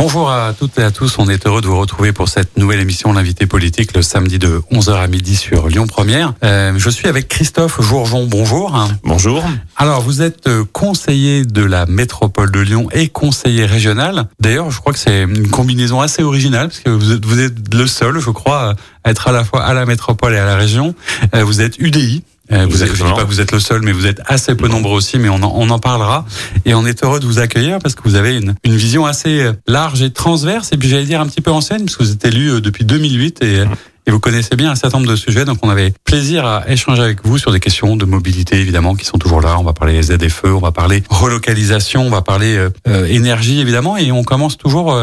Bonjour à toutes et à tous, on est heureux de vous retrouver pour cette nouvelle émission L'invité politique le samedi de 11h à midi sur Lyon Première. Euh, je suis avec Christophe Jourjon, bonjour. Bonjour. Alors vous êtes euh, conseiller de la métropole de Lyon et conseiller régional. D'ailleurs je crois que c'est une combinaison assez originale parce que vous êtes, vous êtes le seul je crois à être à la fois à la métropole et à la région. Euh, vous êtes UDI, euh, vous êtes, je dis pas que vous êtes le seul, mais vous êtes assez peu nombreux aussi, mais on en, on en parlera. Et on est heureux de vous accueillir parce que vous avez une, une vision assez euh, large et transverse, et puis j'allais dire un petit peu ancienne, parce que vous êtes élu euh, depuis 2008 et, et vous connaissez bien un certain nombre de sujets. Donc on avait plaisir à échanger avec vous sur des questions de mobilité, évidemment, qui sont toujours là. On va parler ZFE, on va parler relocalisation, on va parler euh, énergie, évidemment, et on commence toujours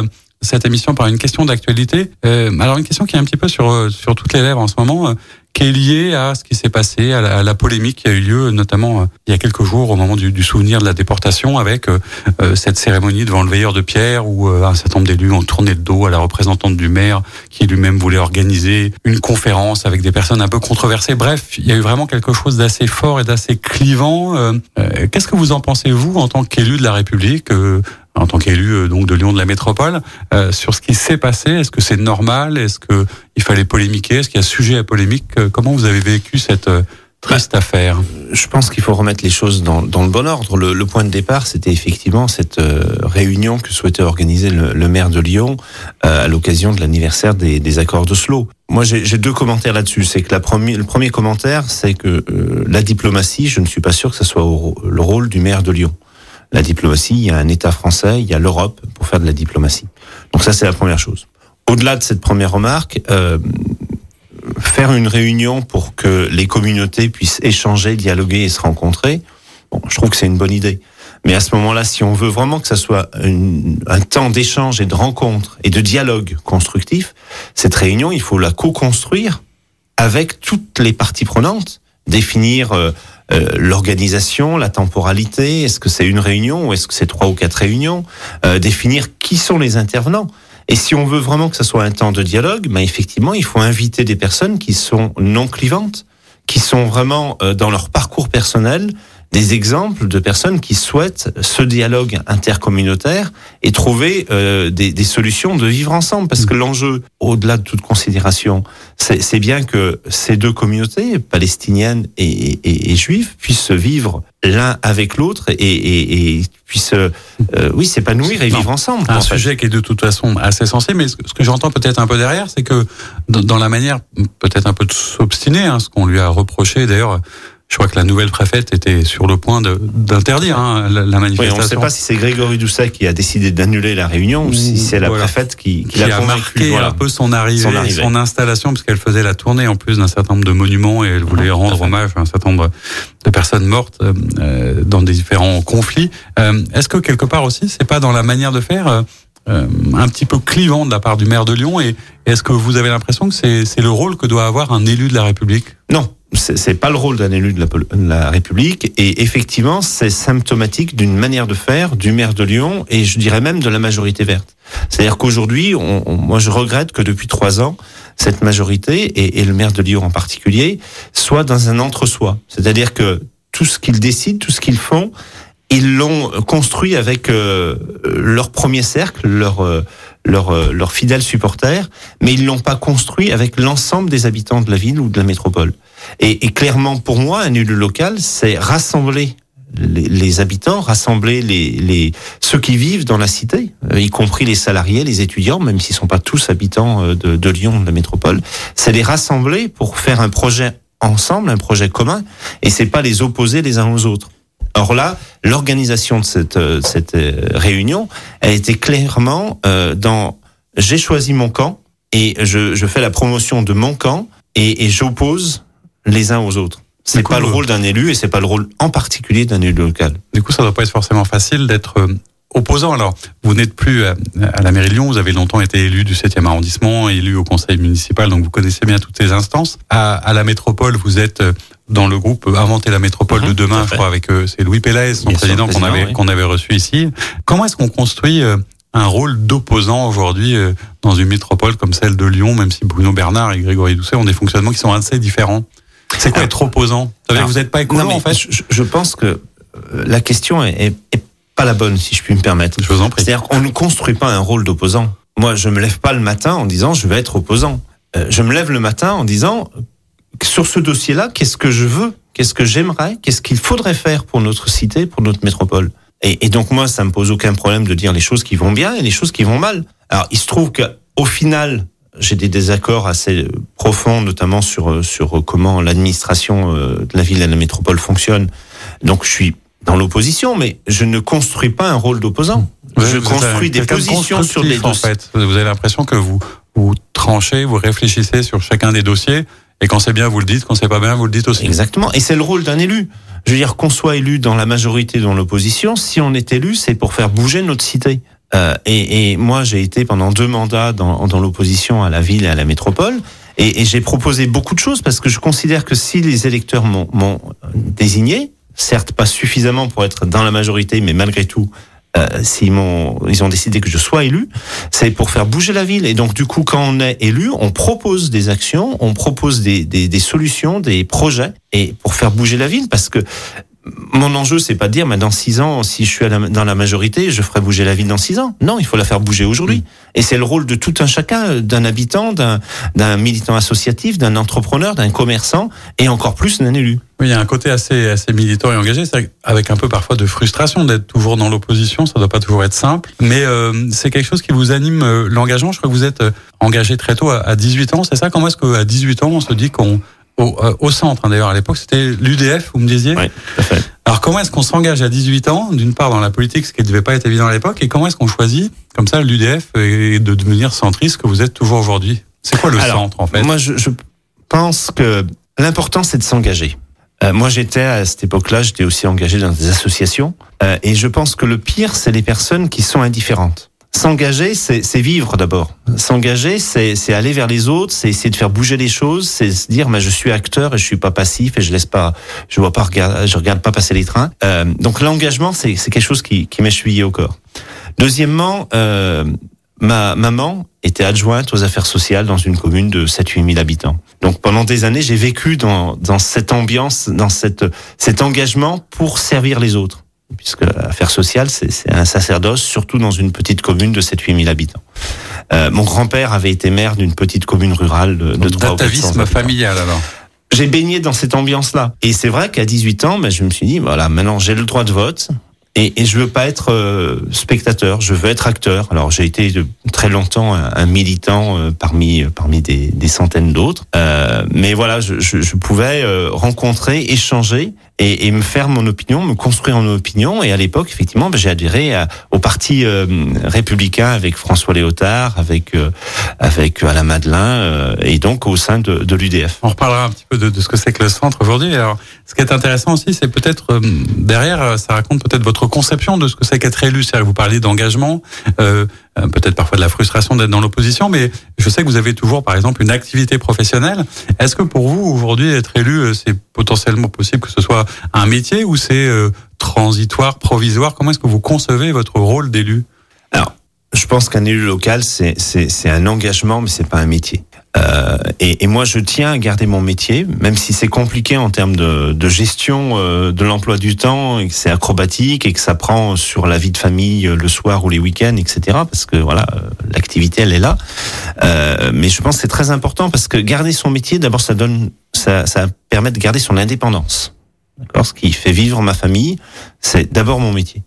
cette émission par une question d'actualité. Euh, alors une question qui est un petit peu sur sur toutes les lèvres en ce moment qui est lié à ce qui s'est passé, à la, polémique qui a eu lieu, notamment euh, il y a quelques jours au moment du, souvenir de la déportation, avec euh, euh, cette cérémonie devant le veilleur de pierre, où un certain nombre d'élus ont tourné le dos à la représentante du maire, qui lui-même voulait organiser une conférence avec des personnes un peu controversées. Bref, il y a eu vraiment quelque chose d'assez fort et d'assez clivant. Qu'est-ce que vous en pensez, vous, en tant qu'élu de la République en tant qu'élu euh, donc de Lyon de la métropole euh, sur ce qui s'est passé. Est-ce que c'est normal? Est-ce que il fallait polémiquer? Est-ce qu'il y a sujet à polémique? Euh, Comment vous avez vécu cette triste bah, affaire? Je pense qu'il faut remettre les choses dans, dans le bon ordre. Le, le point de départ, c'était effectivement cette réunion que souhaitait organiser le, le maire de Lyon à l'occasion de l'anniversaire des, des, accords d'Oslo. Moi, j'ai deux commentaires là-dessus. C'est que la première, le premier commentaire, c'est que la diplomatie, je ne suis pas sûr que ce soit le rôle du maire de Lyon la diplomatie, il y a un État français, il y a l'Europe pour faire de la diplomatie. Donc ça, c'est la première chose. Au-delà de cette première remarque, euh, faire une réunion pour que les communautés puissent échanger, dialoguer et se rencontrer, bon, je trouve que c'est une bonne idée. Mais à ce moment-là, si on veut vraiment que ça soit un temps d'échange et de rencontre et de dialogue constructif, cette réunion, il faut la co-construire avec toutes les parties prenantes, définir euh, euh, l'organisation, la temporalité, est-ce que c'est une réunion ou est-ce que c'est trois ou quatre réunions, euh, définir qui sont les intervenants. Et si on veut vraiment que ce soit un temps de dialogue, ben effectivement, il faut inviter des personnes qui sont non clivantes, qui sont vraiment euh, dans leur parcours personnel, des exemples de personnes qui souhaitent ce dialogue intercommunautaire et trouver euh, des, des, solutions de vivre ensemble. Parce que mm. l'enjeu, au-delà de toute considération, c'est bien que ces deux communautés, palestiniennes et, et, et juives, puissent vivre l'un avec l'autre et, et, et puissent, euh, oui, s'épanouir et vivre ensemble. Un sujet qui est de toute façon assez sensible, mais ce que j'entends peut-être un peu derrière, c'est que dans la manière, peut-être un peu de s'obstiner, hein, ce qu'on lui a reproché d'ailleurs je crois que la nouvelle préfète était sur le point d'interdire hein, la, manifestation. on ne sait pas si c'est Grégory Doucet qui a décidé d'annuler la réunion ou si c'est la préfète qui, qui, a marqué un peu son arrivée, son, installation, parce qu'elle faisait la tournée en plus d'un certain nombre de monuments et elle voulait rendre hommage à un certain nombre de personnes mortes euh, dans des différents conflits. Euh, Est-ce que quelque part aussi, c'est pas dans la manière de faire euh, un petit peu clivant de la part du maire de Lyon et est-ce que vous avez l'impression que c'est le rôle que doit avoir un élu de la République? Non, c'est pas le rôle d'un élu de la, République et effectivement c'est symptomatique d'une manière de faire du maire de Lyon et je dirais même de la majorité verte. C'est-à-dire qu'aujourd'hui, moi je regrette que depuis trois ans cette majorité et, et le maire de Lyon en particulier soit dans un entre-soi. C'est-à-dire que tout ce qu'ils décident, tout ce qu'ils font, ils l'ont construit avec euh, leur premier cercle, leur euh, leurs euh, leur fidèles supporters, mais ils l'ont pas construit avec l'ensemble des habitants de la ville ou de la métropole. Et, et clairement, pour moi, un élu local, c'est rassembler les, les, habitants, rassembler les, les, ceux qui vivent dans la cité, y compris les salariés, les étudiants, même s'ils sont pas tous habitants de, de Lyon, de la métropole. C'est les rassembler pour faire un projet ensemble, un projet commun, et c'est pas les opposer les uns aux autres. Or là, l'organisation de cette, euh, cette euh, réunion a été clairement euh, dans j'ai choisi mon camp et je, je, fais la promotion de mon camp et, et j'oppose les uns aux autres. C'est pas le rôle d'un élu et c'est pas le rôle en particulier d'un élu local. Du coup, ça doit pas être forcément facile d'être opposant. Alors, vous n'êtes plus à, la mairie de Lyon, vous avez longtemps été élu du 7e arrondissement, élu au conseil municipal, donc vous connaissez bien toutes ces instances. À, à la métropole, vous êtes dans le groupe Inventer la métropole de mhm, demain, je crois, avec euh, c'est Louis Pélaise, son président, qu'on avait qu'on avait reçu ici. Comment est-ce qu'on construit euh, un rôle d'opposant aujourd'hui euh, dans une métropole comme celle de Lyon, même si Bruno Bernard et Grégory Doucet ont des fonctionnements qui sont assez différents? C'est quoi être opposant? Vous n'êtes pas écolo en fait? je, je, pense que la question est, est, pas la bonne, si je puis me permettre. Je vous en prie. C'est-à-dire qu'on ne construit pas un rôle d'opposant. Moi, je me lève pas le matin en disant je vais être opposant. Euh, je me lève le matin en disant sur ce dossier-là, qu'est-ce que je veux, qu'est-ce que j'aimerais, qu'est-ce qu'il faudrait faire pour notre cité, pour notre métropole? Et, et, donc moi, ça me pose aucun problème de dire les choses qui vont bien et les choses qui vont mal. Alors, il se trouve que au final, j'ai des désaccords assez profonds, notamment sur sur comment l'administration euh, de la ville et de la métropole fonctionne. Donc, je suis dans l'opposition, mais je ne construis pas un rôle d'opposant. je construis des positions sur des dossiers. En fait. Vous avez l'impression que vous vous tranchez, vous réfléchissez sur chacun des dossiers, et quand c'est bien, vous le dites, quand c'est pas bien, vous le dites aussi. Exactement, et c'est le rôle d'un élu. Je veux dire, qu'on soit élu dans la majorité dans l'opposition, si on est élu, c'est pour faire bouger notre cité. Euh, et, et, moi, j'ai été pendant deux mandats dans, dans l'opposition à la ville et à la métropole. Et, et j'ai proposé beaucoup de choses parce que je considère que si les électeurs m'ont désigné, certes pas suffisamment pour être dans la majorité, mais malgré tout, euh, s'ils m'ont, ils ont décidé que je sois élu, c'est pour faire bouger la ville. Et donc du coup, quand on est élu, on propose des actions, on propose des, des, des solutions, des projets, et pour faire bouger la ville, parce que mon enjeu, c'est pas de dire, mais dans six ans, si je suis dans la majorité, je ferai bouger la ville dans six ans. Non, il faut la faire bouger aujourd'hui. Et c'est le rôle de tout un chacun, d'un habitant, d'un militant associatif, d'un entrepreneur, d'un commerçant, et encore plus d'un élu. Oui, il y a un côté assez, assez militant et engagé, avec un peu parfois de frustration d'être toujours dans l'opposition. Ça doit pas toujours être simple, mais euh, c'est quelque chose qui vous anime euh, l'engagement. Je crois que vous êtes euh, engagé très tôt, à, 18 ans, c'est ça? Comment est-ce qu'à 18 ans, on se dit qu'on au, euh, au centre. Hein, D'ailleurs, à l'époque, c'était l'UDF, vous me disiez. Oui, Alors, comment est-ce qu'on s'engage à 18 ans, d'une part dans la politique, ce qui ne devait pas être évident à l'époque, et comment est-ce qu'on choisit, comme ça, l'UDF et de devenir centriste que vous êtes toujours aujourd'hui? C'est quoi le centre, en fait? Moi, je, je pense que l'important, c'est de s'engager. Euh, moi, j'étais à cette époque-là, j'étais aussi engagé dans des associations, euh, et je pense que le pire, c'est les personnes qui sont indifférentes. S'engager, c'est vivre d'abord. S'engager, c'est aller vers les autres, c'est essayer de faire bouger les choses, c'est se dire, mais je suis acteur et je suis pas passif et je laisse pas, je vois pas je regarde pas passer les trains. Euh, donc l'engagement, c'est quelque chose qui, qui m'est au corps. Deuxièmement, euh, ma maman était adjointe aux affaires sociales dans une commune de 7-8 000 habitants. Donc pendant des années, j'ai vécu dans, dans cette ambiance, dans cette, cet engagement pour servir les autres puisque l'affaire sociale, c'est un sacerdoce, surtout dans une petite commune de 7-8 000 habitants. Euh, mon grand-père avait été maire d'une petite commune rurale de, de 3 familial alors j'ai baigné dans cette ambiance-là. Et c'est vrai qu'à 18 ans, ben, je me suis dit, voilà, maintenant j'ai le droit de vote. Et, et je veux pas être euh, spectateur, je veux être acteur. Alors j'ai été de, très longtemps un, un militant euh, parmi parmi des, des centaines d'autres, euh, mais voilà, je, je, je pouvais euh, rencontrer, échanger et, et, me faire mon opinion, me construire mon opinion. Et à l'époque, effectivement, ben, j'ai adhéré à, au parti républicain avec François Léotard, avec avec Alain Madelin, et donc au sein de, de l'UDF. On reparlera un petit peu de, de ce que c'est que le centre aujourd'hui. Alors, ce qui est intéressant aussi, c'est peut-être derrière, ça raconte peut-être votre conception de ce que c'est qu'être élu. C'est-à-dire que vous parlez d'engagement, euh, euh, peut-être parfois de la frustration d'être dans l'opposition, mais je sais que vous avez toujours, par exemple, une activité professionnelle. Est-ce que pour vous, aujourd'hui, être élu, euh, c'est potentiellement possible que ce soit un métier ou c'est transitoire, provisoire? Comment est-ce que vous concevez votre rôle d'élu? Alors, je pense qu'un élu local, c'est un engagement, mais c'est pas un métier. Euh, et, moi, je tiens à garder mon métier, même si c'est compliqué en termes de, gestion euh, de l'emploi du temps, et que c'est acrobatique et que ça prend sur la vie de famille euh, le soir ou les week-ends, etc. Parce que voilà, l'activité, elle est là. Mais je pense que c'est très important parce que garder son métier, d'abord, ça donne, ça permet de garder son indépendance. D'accord, ce qui fait vivre ma famille, c'est d'abord mon métier.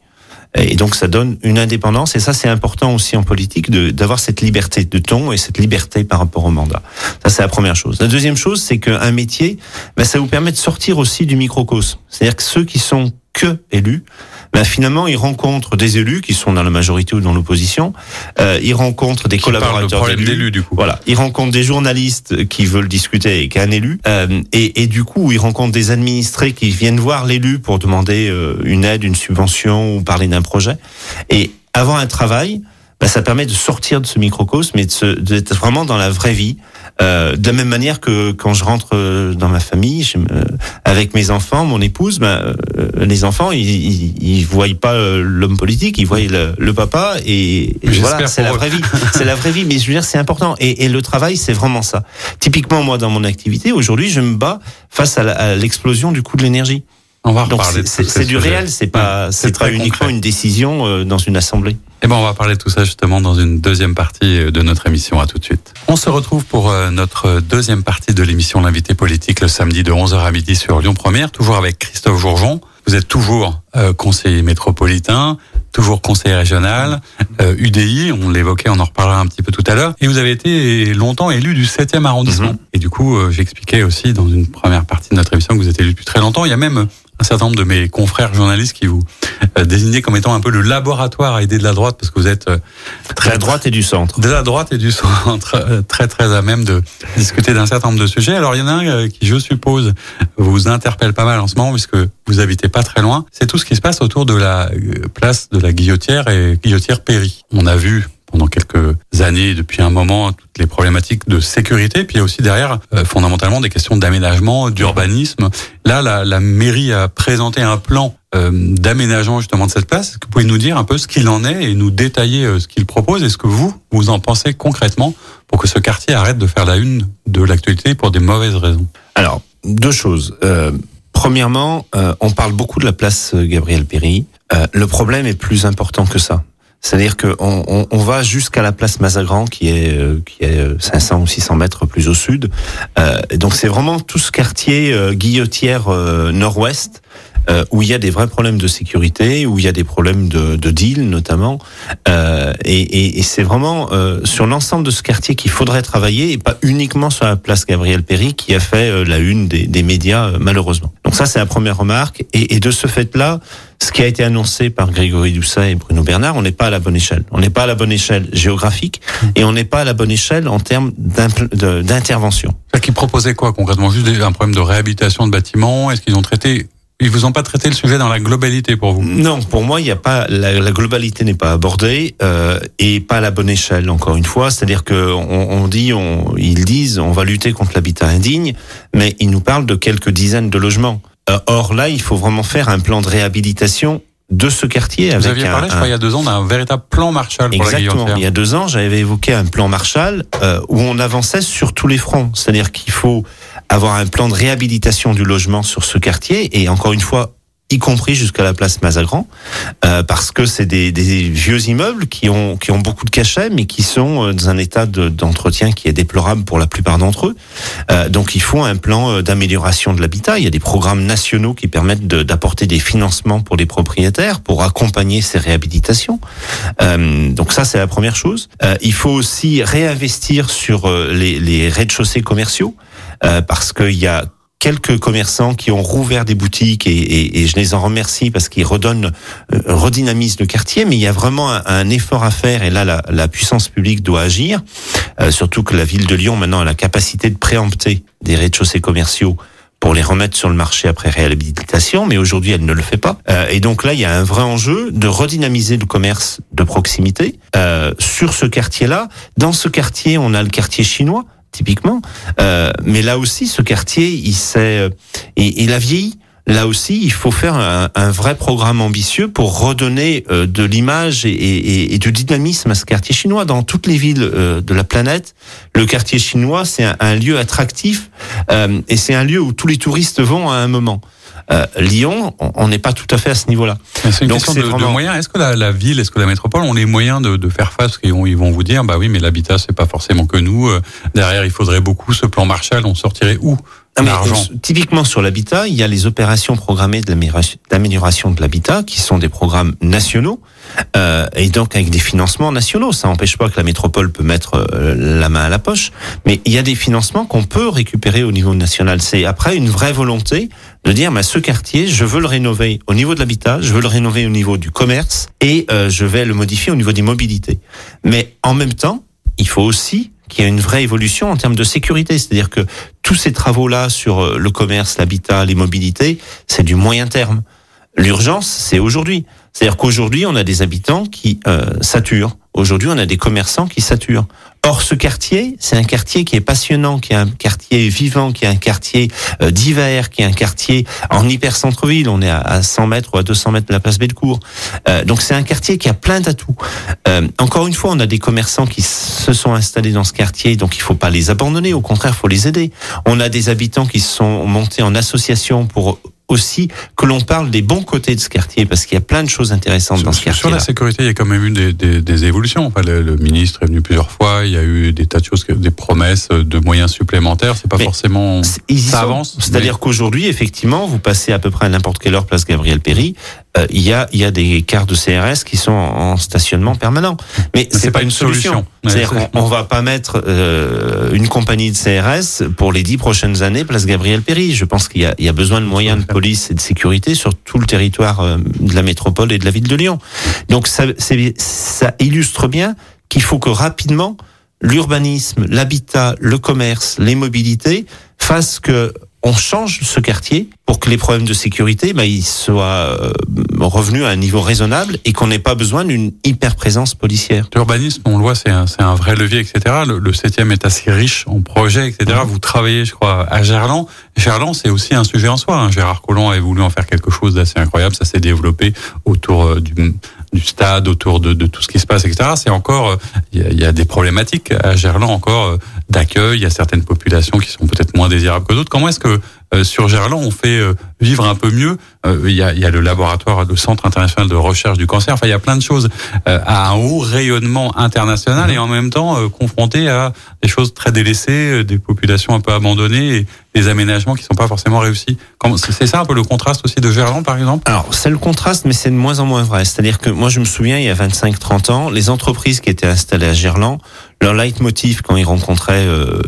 Et donc ça donne une indépendance et ça c'est important aussi en politique d'avoir cette liberté de ton et cette liberté par rapport au mandat. Ça c'est la première chose. La deuxième chose c'est qu'un métier, ben, ça vous permet de sortir aussi du microcosme. C'est-à-dire que ceux qui sont que élus, ben finalement, ils rencontrent des élus qui sont dans la majorité ou dans l'opposition. Euh, ils rencontrent des qui collaborateurs d'élus. Du coup. Voilà, ils rencontrent des journalistes qui veulent discuter avec un élu. Euh, et, et, du coup, ils rencontrent des administrés qui viennent voir l'élu pour demander euh, une aide, une subvention ou parler d'un projet. Et avant un travail, bah, ça permet de sortir de ce microcosme et d'être vraiment dans la vraie vie. Euh, de la même manière que quand je rentre euh, dans ma famille, je, avec mes enfants, mon épouse, bah, euh, les enfants, ils, ils, ils voient pas euh, l'homme politique, ils voient le, le papa et, et voilà, c'est la vraie vie. c'est la vraie vie, mais je veux dire, c'est important. Et, et, le travail, c'est vraiment ça. Typiquement, moi, dans mon activité, aujourd'hui, je me bats face à l'explosion du coût de l'énergie. On va reparler. C'est du réel, c'est pas, c'est pas uniquement une décision euh, dans une assemblée. Eh ben, on va parler de tout ça justement dans une deuxième partie euh, de notre émission. À tout de suite. On se retrouve pour euh, notre deuxième partie de l'émission L'invité politique le samedi de 11h à midi sur Lyon Première, toujours avec Christophe Jourgeon. Vous êtes toujours conseiller métropolitain, toujours conseiller régional, UDI, on l'évoquait, on en reparlera un petit peu tout à l'heure. Et vous avez été longtemps élu du 7e arrondissement. Mhm. Et du coup, j'expliquais aussi dans une première partie de notre émission que vous êtes élu depuis très longtemps. Il y a même un certain nombre de mes confrères journalistes qui vous euh, désignez comme étant un peu le laboratoire à aider de la droite parce que vous êtes euh, très la droite et du centre. De la droite et du centre, euh, très très à même de discuter d'un certain nombre de sujets. Alors il y en a un qui, je suppose, vous interpelle pas mal en ce moment puisque vous habitez pas très loin. C'est tout ce qui se passe autour de la place de la Guillotière et Guillotière Péry. On a vu pendant quelques années, depuis un moment, toutes les problématiques de sécurité, puis aussi derrière, euh, fondamentalement, des questions d'aménagement, d'urbanisme. Là, la, la, mairie a présenté un plan euh, d'aménagement justement de cette place. Est-ce que vous pouvez nous dire un peu ce qu'il en est et nous détailler euh, ce qu'il propose? Et ce que vous, vous en pensez concrètement pour que ce quartier arrête de faire la une de l'actualité pour des mauvaises raisons? Alors, deux choses. Euh, premièrement, on parle beaucoup de la place Gabriel Péry. le problème est plus important que ça. C'est-à-dire qu'on on, va jusqu'à la place Mazagran qui est euh, qui est 500 ou 600 mètres plus au sud. Euh, donc c'est vraiment tout ce quartier euh, guillotière euh, nord-ouest euh, où il y a des vrais problèmes de sécurité, où il y a des problèmes de, de deal notamment. Euh, et, c'est vraiment euh, sur l'ensemble de ce quartier qu'il faudrait travailler et pas uniquement sur la place Gabriel Péry qui a fait la une des, médias malheureusement. Donc ça c'est la première remarque. Et, et de ce fait-là, ce qui a été annoncé par Grégory Doucet et Bruno Bernard, on n'est pas à la bonne échelle. On n'est pas à la bonne échelle géographique et on n'est pas à la bonne échelle en termes d'intervention. Qui proposait quoi concrètement? Juste un problème de réhabilitation de bâtiments? Est-ce qu'ils ont traité ils vous ont pas traité le sujet dans la globalité pour vous? Non, pour moi, il y a pas la, la globalité n'est pas abordée euh, et pas à la bonne échelle. Encore une fois, c'est-à-dire que on, on, dit, on, ils disent, on va lutter contre l'habitat indigne, mais ils nous parlent de quelques dizaines de logements. Euh, or là, il faut vraiment faire un plan de réhabilitation de ce quartier. Vous aviez parlé, je crois, il y a deux ans d'un véritable plan Marshall pour Exactement. La il y a deux ans, j'avais évoqué un plan Marshall euh, où on avançait sur tous les fronts. C'est-à-dire qu'il faut avoir un plan de réhabilitation du logement sur ce quartier et encore une fois y compris jusqu'à la place Mazagran, euh, parce que c'est des, des, vieux immeubles qui ont qui ont beaucoup de cachets, mais qui sont euh, dans un état d'entretien qui est déplorable pour la plupart d'entre eux. Euh, donc il faut un plan euh, d'amélioration de l'habitat. Il y a des programmes nationaux qui permettent d'apporter des financements pour les propriétaires pour accompagner ces réhabilitations. Euh, donc ça c'est la première chose. Euh, il faut aussi réinvestir sur les, les rez-de-chaussée commerciaux. Euh, parce qu'il y a quelques commerçants qui ont rouvert des boutiques et, et, et je les en remercie parce qu'ils redonnent, euh, redynamisent le quartier. Mais il y a vraiment un, un effort à faire et là la, la puissance publique doit agir. Euh, surtout que la ville de Lyon maintenant a la capacité de préempter des rez-de-chaussée commerciaux pour les remettre sur le marché après réhabilitation, mais aujourd'hui elle ne le fait pas. Euh, et donc là, il y a un vrai enjeu de redynamiser le commerce de proximité euh, sur ce quartier-là. Dans ce quartier, on a le quartier chinois typiquement. Euh, mais là aussi, ce quartier, il s'est, il, il a vieilli. Là aussi, il faut faire un, vrai programme ambitieux pour redonner euh, de l'image et, du dynamisme à ce quartier chinois. Dans toutes les villes euh, de la planète, le quartier chinois, c'est un, un, lieu attractif euh, et c'est un lieu où tous les touristes vont à un moment. Euh, Lyon, on n'est pas tout à fait à ce niveau-là. C'est une Donc question de, vraiment... de, moyens. Est-ce que la, la, ville, est-ce que la métropole ont les moyens de, de faire face? Ils vont vous dire, bah oui, mais l'habitat, c'est pas forcément que nous. Euh, derrière, il faudrait beaucoup. Ce plan Marshall, on sortirait où mais, typiquement sur l'habitat, il y a les opérations programmées d'amélioration de l'habitat qui sont des programmes nationaux euh, et donc avec des financements nationaux. Ça n'empêche pas que la métropole peut mettre euh, la main à la poche, mais il y a des financements qu'on peut récupérer au niveau national. C'est après une vraie volonté de dire, bah, ce quartier, je veux le rénover au niveau de l'habitat, je veux le rénover au niveau du commerce et euh, je vais le modifier au niveau des mobilités. Mais en même temps, il faut aussi qu'il y ait une vraie évolution en termes de sécurité. C'est-à-dire que tous ces travaux-là sur euh, le commerce, l'habitat, les mobilités, c'est du moyen terme. L'urgence, c'est aujourd'hui. C'est-à-dire qu'aujourd'hui, on a des habitants qui euh, saturent aujourd'hui, on a des commerçants qui saturent. Or, ce quartier, c'est un quartier qui est passionnant, qui est un quartier vivant, qui est un quartier euh, d'hiver, qui est un quartier en hyper centre-ville. On est à, 100 mètres ou à 200 mètres de la place Bellecour. Euh, donc, c'est un quartier qui a plein d'atouts. Euh, encore une fois, on a des commerçants qui se sont installés dans ce quartier, donc il faut pas les abandonner. Au contraire, il faut les aider. On a des habitants qui se sont montés en association pour aussi que l'on parle des bons côtés de ce quartier, parce qu'il y a plein de choses intéressantes dans ce quartier. Sur la sécurité, il y a quand même eu des, des, des évolutions. Enfin, le, ministre est venu plusieurs fois, il y a eu des tas de choses, des promesses de moyens supplémentaires. C'est pas forcément ça avance. C'est-à-dire qu'aujourd'hui, effectivement, vous passez à peu près à n'importe quelle heure place Gabriel Péry, euh, il y a il y a des cars de CRS qui sont en stationnement permanent. Mais c'est pas, pas, une solution. C'est-à-dire qu'on on va pas mettre euh, une compagnie de CRS pour les dix prochaines années place Gabriel Péry. Je pense qu'il y y a besoin de moyens de police et de sécurité sur tout le territoire euh, de la métropole et de la ville de Lyon. Donc ça, ça illustre bien qu'il faut que rapidement l'urbanisme, l'habitat, le commerce, les mobilités fassent que on change ce quartier pour que les problèmes de sécurité bah, ils soient euh, revenus à un niveau raisonnable et qu'on n'ait pas besoin d'une hyper présence policière. L'urbanisme, on le voit, c'est un, un, vrai levier, etc. Le, le 7e est assez riche en projets, etc. Vous travaillez, je crois, à Gerland. Gerland, c'est aussi un sujet en soi. Hein. Gérard Collomb a voulu en faire quelque chose d'assez incroyable. Ça s'est développé autour euh, du, du stade, autour de, de, tout ce qui se passe, etc. C'est encore, il y, y, a des problématiques à Gerland encore euh, d'accueil. Il y a certaines populations qui sont peut-être moins désirables que d'autres. Comment est-ce que euh, sur Gerland, on fait euh, vivre un peu mieux. Euh, il y, a, y, a, le laboratoire, le Centre international de recherche du cancer. Enfin, il y a plein de choses à un haut rayonnement international et en même temps confronté à des choses très délaissées, des populations un peu abandonnées et des aménagements qui sont pas forcément réussis. C'est ça un peu le contraste aussi de Gerland, par exemple? Alors, c'est le contraste, mais c'est de moins en moins vrai. C'est-à-dire que moi, je me souviens, il y a 25-30 ans, les entreprises qui étaient installées à Gerland, leur leitmotiv quand ils rencontraient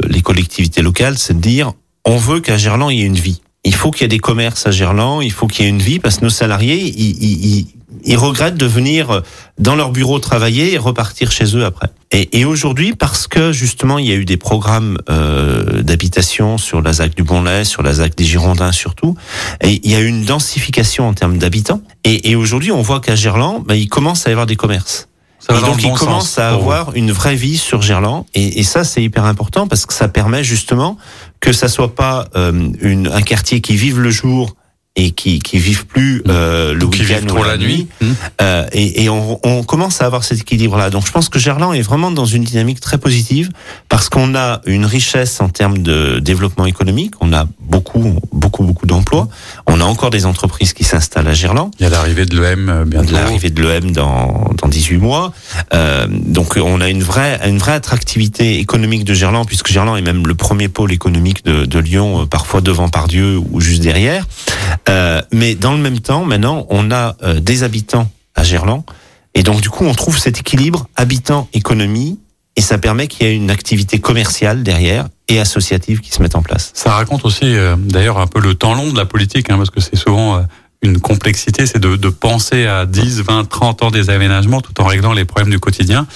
les collectivités locales, c'est de dire on veut qu'à Gerland, il y ait une vie. Il faut qu'il y ait des commerces à Gerland, il faut qu'il y ait une vie parce que nos salariés, ils, ils, regrettent de venir dans leur bureau travailler et repartir chez eux après. Et, aujourd'hui, parce que justement, il y a eu des programmes euh, d'habitation sur la ZAC du Bonlay, sur la ZAC des Girondins surtout, et il y a eu une densification en termes d'habitants. Et, aujourd'hui, on voit qu'à Gerland, ben, il commence à y avoir des commerces donc il commence à avoir une vraie vie sur Gerland. Et, et ça c'est hyper important parce que ça permet justement que ça soit pas euh, une, un quartier qui vive le jour et qui qui vivent plus euh, le week-end ou la, nuit, mmh. euh, et, et on, on, commence à avoir cet équilibre là donc je pense que Gerland est vraiment dans une dynamique très positive parce qu'on a une richesse en termes de développement économique. On a beaucoup beaucoup beaucoup d'emplois. On a encore des entreprises qui s'installent à Gerland. Il y a l'arrivée de l'EM euh, bientôt. L'arrivée de l'EM dans dans 18 mois. Euh, donc on a une vraie une vraie attractivité économique de Gerland puisque Gerland est même le premier pôle économique de, de Lyon euh, parfois devant Pardieu ou juste derrière euh, mais dans le même temps, maintenant, on a euh, des habitants à Gerland. Et donc, du coup, on trouve cet équilibre habitant-économie. Et ça permet qu'il y ait une activité commerciale derrière et associative qui se mette en place. Ça raconte aussi, euh, d'ailleurs, un peu le temps long de la politique, hein, parce que c'est souvent une complexité, c'est de, de, penser à 10, 20, 30 ans des aménagements tout en réglant les problèmes du quotidien.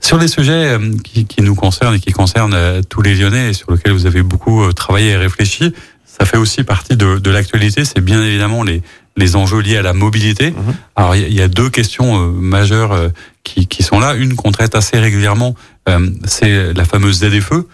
Sur les sujets qui, qui nous concernent et qui concernent tous les Lyonnais et sur lesquels vous avez beaucoup travaillé et réfléchi, ça fait aussi partie de, de l'actualité. C'est bien évidemment les, les enjeux liés à la mobilité. Mhm. Alors il y, a deux questions euh, majeures euh, qui, qui, sont là. Une qu'on traite assez régulièrement, euh, c'est la fameuse ZFE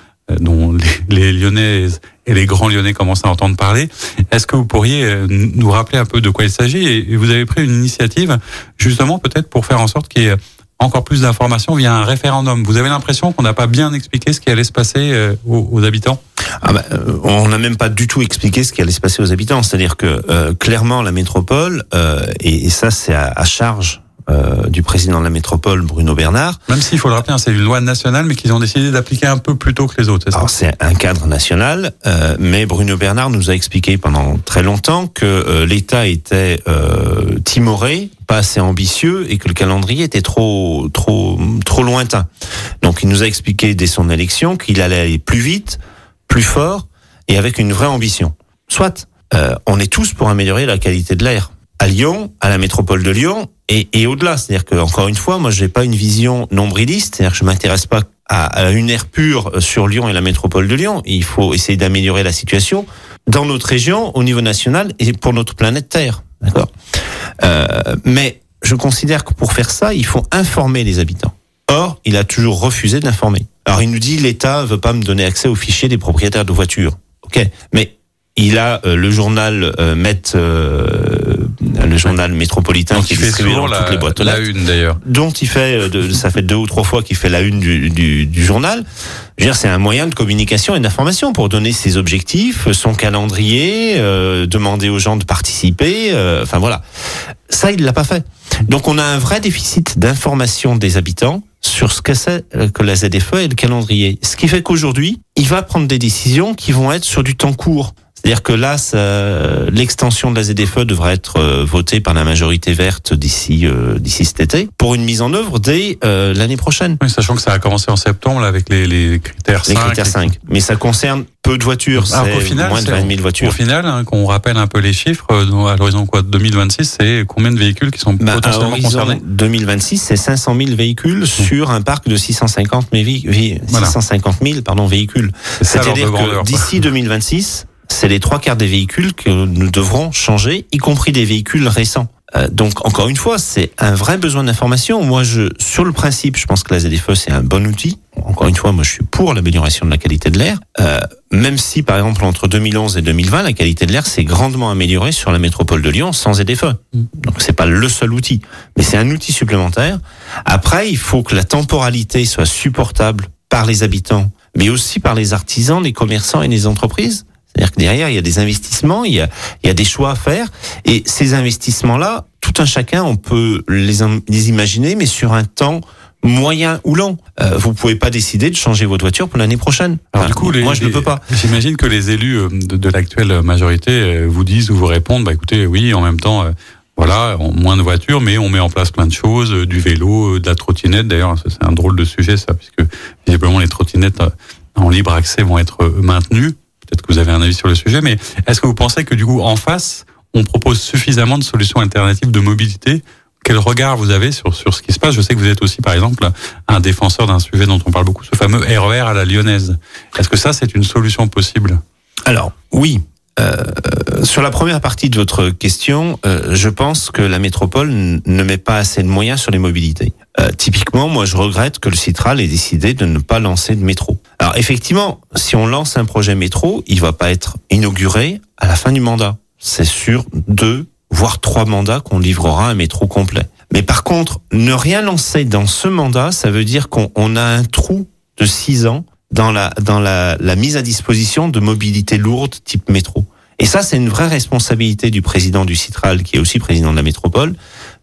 dont les, les, Lyonnais et les grands Lyonnais commencent à entendre parler. Est-ce que vous pourriez nous rappeler un peu de quoi il s'agit? Et vous avez pris une initiative justement peut-être pour faire en sorte qu'il y ait encore plus d'informations via un référendum. Vous avez l'impression qu'on n'a pas bien expliqué ce qui allait se passer aux habitants? Ah bah, euh, on n'a même pas du tout expliqué ce qui allait se passer aux habitants. C'est-à-dire que euh, clairement la métropole, euh, et, ça c'est à, charge euh, du président de la métropole, Bruno Bernard. Même s'il faut le rappeler, hein, c'est une loi nationale, mais qu'ils ont décidé d'appliquer un peu plus tôt que les autres. Alors c'est un cadre national, euh, mais Bruno Bernard nous a expliqué pendant très longtemps que euh, l'État était timoré, pas assez ambitieux, et que le calendrier était trop trop trop lointain. Donc il nous a expliqué dès son élection qu'il allait aller plus vite plus fort et avec une vraie ambition. Soit, euh, on est tous pour améliorer la qualité de l'air à Lyon, à la métropole de Lyon et, et au-delà. C'est-à-dire que encore une fois, moi, je n'ai pas une vision nombriliste. C'est-à-dire que je m'intéresse pas à, à, une air pure sur Lyon et la métropole de Lyon. Il faut essayer d'améliorer la situation dans notre région, au niveau national et pour notre planète Terre. D'accord? Euh, mais je considère que pour faire ça, il faut informer les habitants. Or, il a toujours refusé d'informer. Alors, il nous dit l'État veut pas me donner accès aux fichiers des propriétaires de voitures. Ok, mais il a euh, le journal euh, Met, euh, le journal métropolitain Donc, qui est fait distribué dans la, toutes les boîtes aux la une d'ailleurs. dont il fait, euh, de, ça fait deux ou trois fois qu'il fait la une du, du, du journal. Je veux dire, c'est un moyen de communication et d'information pour donner ses objectifs, son calendrier, euh, demander aux gens de participer. euh, enfin voilà, ça il l'a pas fait. Donc on a un vrai déficit d'information des habitants sur ce que c'est que la ZFE et le calendrier. Ce qui fait qu'aujourd'hui, il va prendre des décisions qui vont être sur du temps court. C'est-à-dire que là, ça- l'extension de la ZFE devrait être euh, votée par la majorité verte d'ici euh, d'ici cet été pour une mise en œuvre dès euh, l'année prochaine. Oui, sachant que ça a commencé en septembre là, avec les, les critères Les 5. critères et- 5. Mais ça concerne peu de voitures, qu'au c'est final, moins de c'est- 20 000 Au voitures. final, hein, qu'on rappelle un peu les chiffres, euh, à l'horizon quoi 2026, c'est combien de véhicules qui sont Bah, potentiellement concernés 2026, c'est 500 000 véhicules sur un parc de 650 000, vé- vé- Voilà. 650 000 pardon, véhicules. C'est-à-dire que d'ici 2026, c'est les trois quarts des véhicules que nous devrons changer, y compris des véhicules récents. Euh, donc encore une fois, c'est un vrai besoin d'information. Moi, je, sur le principe, je pense que la ZFE c'est un bon outil. Encore une fois, moi je suis pour l'amélioration de la qualité de l'air. Euh, même si, par exemple, entre 2011 et 2020, la qualité de l'air s'est grandement améliorée sur la métropole de Lyon sans ZFE. Donc c'est pas le seul outil, mais c'est un outil supplémentaire. Après, il faut que la temporalité soit supportable par les habitants, mais aussi par les artisans, les commerçants et les entreprises. C'est-à-dire que derrière, il y a des investissements, il y a, il y a des choix à faire. Et ces investissements-là, tout un chacun, on peut les, les imaginer, mais sur un temps moyen ou long. Euh, vous pouvez pas décider de changer votre voiture pour l'année prochaine. Alors, Enfin, du coup, les, moi, je les- ne peux pas. J'imagine que les élus euh, de, de l'actuelle majorité euh, vous disent ou vous répondent, bah écoutez, oui, en même temps, euh, voilà, on- moins de voitures, mais on met en place plein de choses, euh, du vélo, de la trottinette. D'ailleurs, c'est un drôle de sujet, ça, puisque visiblement les trottinettes en libre accès vont être maintenues. Peut-être que vous avez un avis sur le sujet, mais est-ce que vous pensez que du coup, en face, on propose suffisamment de solutions alternatives de mobilité? Quel regard vous avez sur, sur ce qui se passe? Je sais que vous êtes aussi, par exemple, un défenseur d'un sujet dont on parle beaucoup, ce fameux RER à la lyonnaise. Est-ce que ça, c'est une solution possible? Alors, oui. Euh, sur la première partie de votre question, euh, je pense que la métropole ne met pas assez de moyens sur les mobilités. Euh, typiquement, moi, je regrette que le Citral ait décidé de ne pas lancer de métro. Alors, effectivement, si on lance un projet métro, il va pas être inauguré à la fin du mandat. C'est sur deux, voire trois mandats qu'on livrera un métro complet. Mais par contre, ne rien lancer dans ce mandat, ça veut dire qu'on on a un trou de six ans dans la dans la, la mise à disposition de mobilité lourde type métro. Et ça, c'est une vraie responsabilité du président du Citral, qui est aussi président de la métropole,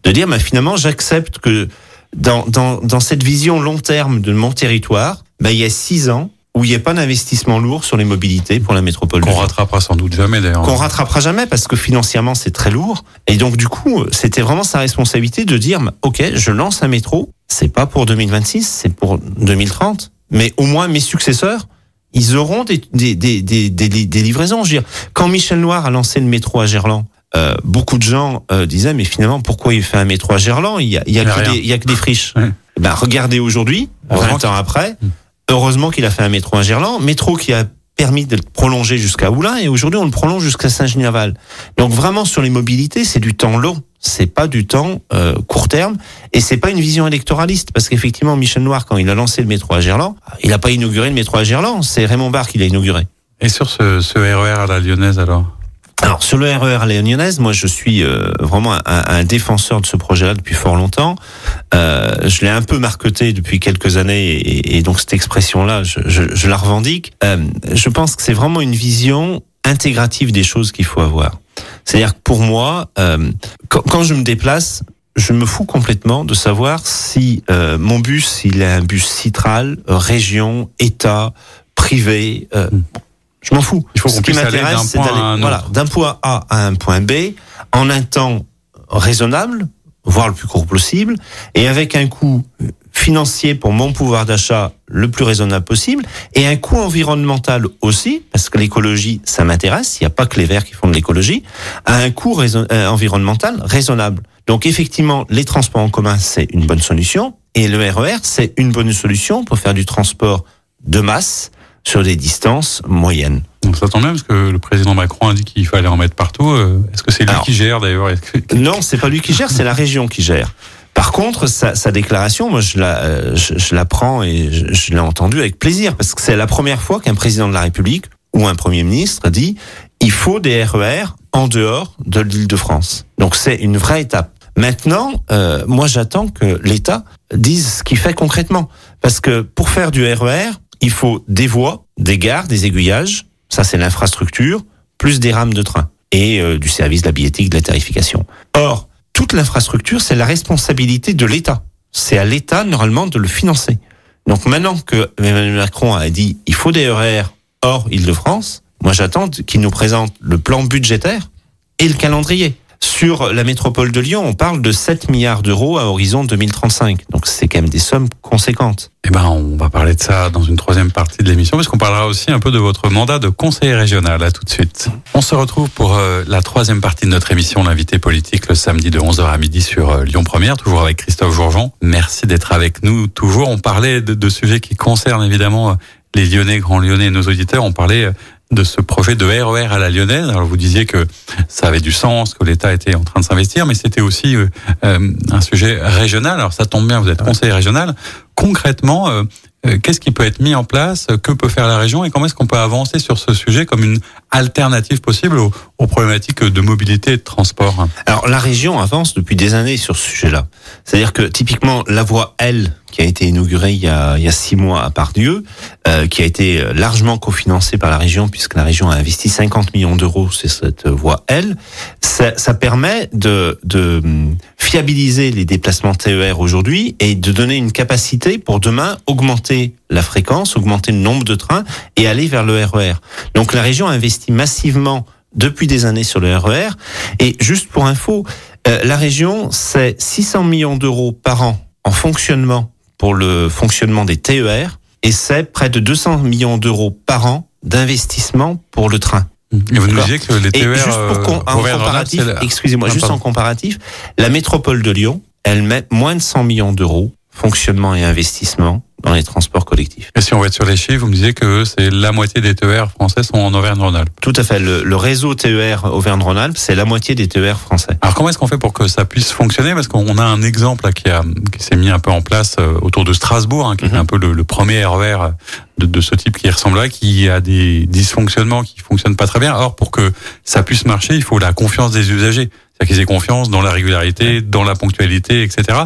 de dire, bah, finalement, j'accepte que dans, dans, dans cette vision long terme de mon territoire, bah, il y a six ans où il n'y a pas d'investissement lourd sur les mobilités pour la métropole. Qu'on rattrapera sans doute jamais, d'ailleurs. qu'on rattrapera jamais parce que financièrement c'est très lourd. Et donc du coup, c'était vraiment sa responsabilité de dire, ok, je lance un métro, c'est pas pour 2026, c'est pour 2030, mais au moins mes successeurs, ils auront des, des, des, des, des, des livraisons. Je veux dire, quand Michel Noir a lancé le métro à Gerland, euh, beaucoup de gens euh, disaient, mais finalement, pourquoi il fait un métro à Gerland? Il y a, il y a, que, des, il y a que des friches. Ouais. Eh Ben, regardez aujourd'hui, Heureusement 20 ans après, Mm. heureusement qu'il a fait un métro à Gerland, métro qui a permis de le prolonger jusqu'à Oulin et aujourd'hui on le prolonge jusqu'à Saint-Genis-Laval. Donc vraiment sur les mobilités, c'est du temps long, c'est pas du temps euh, court terme et c'est pas une vision électoraliste parce qu'effectivement Michel Noir quand il a lancé le métro à Gerland, il n'a pas inauguré le métro à Gerland, c'est Raymond Barre qui l'a inauguré. Et sur ce, ce RER à la lyonnaise, alors? Alors sur le RER à la lyonnaise, moi je suis euh, vraiment un, un défenseur de ce projet-là depuis fort longtemps. Euh, je l'ai un peu marqueté depuis quelques années et, et donc cette expression-là, je, je, je la revendique. Euh, je pense que c'est vraiment une vision intégrative des choses qu'il faut avoir. C'est-à-dire que pour moi, euh, quand, quand je me déplace, je me fous complètement de savoir si euh, mon bus, il est un bus citral, euh, région, État, privé. euh, je m'en fous. Il faut qu'on Ce qui puisse aller m'intéresse, d'un c'est point à d'aller un voilà, autre. d'un point A à un point B en un temps raisonnable, voire le plus court possible, et avec un coût financier pour mon pouvoir d'achat le plus raisonnable possible, et un coût environnemental aussi, parce que l'écologie, ça m'intéresse, il n'y a pas que les verts qui font de l'écologie, à un coût raison- euh, environnemental raisonnable. Donc effectivement, les transports en commun, c'est une bonne solution, et le RER, c'est une bonne solution pour faire du transport de masse sur des distances moyennes. Donc ça tombe bien parce que le président Macron a dit qu'il fallait en mettre partout. Euh, Est-ce que c'est lui Alors- qui gère d'ailleurs que- Non, c'est pas lui qui gère, c'est la région qui gère. Par contre, sa, sa déclaration, moi, je la, euh, je, je la prends et je, je l'ai entendue avec plaisir parce que c'est la première fois qu'un président de la République ou un premier ministre dit il faut des RER en dehors de l'Île-de-France. Donc c'est une vraie étape. Maintenant, euh, moi j'attends que l'État dise ce qu'il fait concrètement. Parce que pour faire du RER, il faut des voies, des gares, des aiguillages, ça c'est l'infrastructure, plus des rames de train et euh, du service de la billettique, de la tarification. Or, toute l'infrastructure, c'est la responsabilité de l'État. C'est à l'État normalement de le financer. Donc maintenant que Emmanuel Macron a dit il faut des RER hors Île-de-France, moi j'attends qu'il nous présente le plan budgétaire et le calendrier. Sur la métropole de Lyon, on parle de 7 milliards d'euros à horizon 2035. Donc c'est quand même des sommes conséquentes. Eh ben, on va parler de ça dans une troisième partie de l'émission, parce qu'on parlera aussi un peu de votre mandat de conseiller régional. À tout de suite. On se retrouve pour euh, la troisième partie de notre émission, l'invité politique, le samedi de 11h à midi sur euh, Lyon Première, toujours avec Christophe Jourgeon. Merci d'être avec nous. Toujours, on parlait de, sujets qui concernent évidemment euh, les Lyonnais, grands Lyonnais, nos auditeurs. On parlait de ce projet de RER à la lyonnaise. Alors vous disiez que ça avait du sens, que l'État était en train de s'investir, mais c'était aussi euh, un sujet régional. Alors ça tombe bien, vous êtes conseiller régional. Concrètement, euh, euh, qu'est-ce qui peut être mis en place? Que peut faire la région? Et comment est-ce qu'on peut avancer sur ce sujet comme une alternative possible aux, aux, problématiques de mobilité et de transport? Alors la région avance depuis des années sur ce sujet-là. C'est-à-dire que typiquement la voie L qui a été inaugurée il y a, il y a six mois à Pardieu, euh, qui a été largement cofinancée par la région puisque la région a investi 50 millions d'euros sur cette voie L, ça, ça permet de, de fiabiliser les déplacements TER aujourd'hui et de donner une capacité pour demain augmenter la fréquence, augmenter le nombre de trains et aller vers le RER. Donc la région investit massivement depuis des années sur le RER. Et juste pour info, euh, la région, c'est 600 millions d'euros par an en fonctionnement pour le fonctionnement des TER et c'est près de 200 millions d'euros par an d'investissement pour le train. Et vous nous disiez que les TER, et juste pour con, en comparatif, excusez-moi, juste en comparatif, la métropole de Lyon, elle met moins de 100 millions d'euros fonctionnement et investissement dans les transports collectifs. Et si on va être sur les chiffres, vous me disiez que c'est la moitié des TER français sont en Auvergne-Rhône-Alpes. Tout à fait. Le, le réseau TER Auvergne-Rhône-Alpes, c'est la moitié des TER français. Alors comment est-ce qu'on fait pour que ça puisse fonctionner? Parce qu'on a un exemple là, qui, a, qui s'est mis un peu en place euh, autour de Strasbourg, hein, qui mm -hmm. est un peu le, le premier RER de, de, ce type qui ressemble là, qui a des dysfonctionnements qui fonctionnent pas très bien. Or, pour que ça puisse marcher, il faut la confiance des usagers qu'ils aient confiance dans la régularité, dans la ponctualité, etc.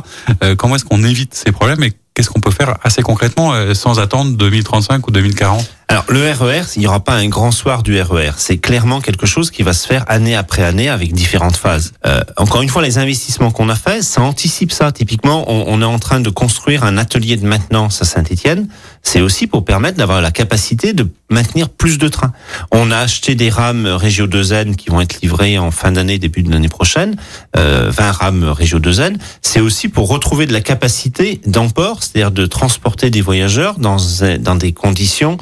Euh, comment est-ce qu'on évite ces problèmes et qu'est-ce qu'on peut faire assez concrètement euh, sans attendre 2035 ou 2040 alors le RER, il n'y aura pas un grand soir du RER. C'est clairement quelque chose qui va se faire année après année avec différentes phases. Euh, encore une fois, les investissements qu'on a faits, ça anticipe ça. Typiquement, on, on, est en train de construire un atelier de maintenance à Saint-Étienne. C'est aussi pour permettre d'avoir la capacité de maintenir plus de trains. On a acheté des rames Régio 2N qui vont être livrées en fin d'année, début de l'année prochaine. Euh, 20 rames Régio 2N. C'est aussi pour retrouver de la capacité d'emport, c'est-à-dire de transporter des voyageurs dans, dans des conditions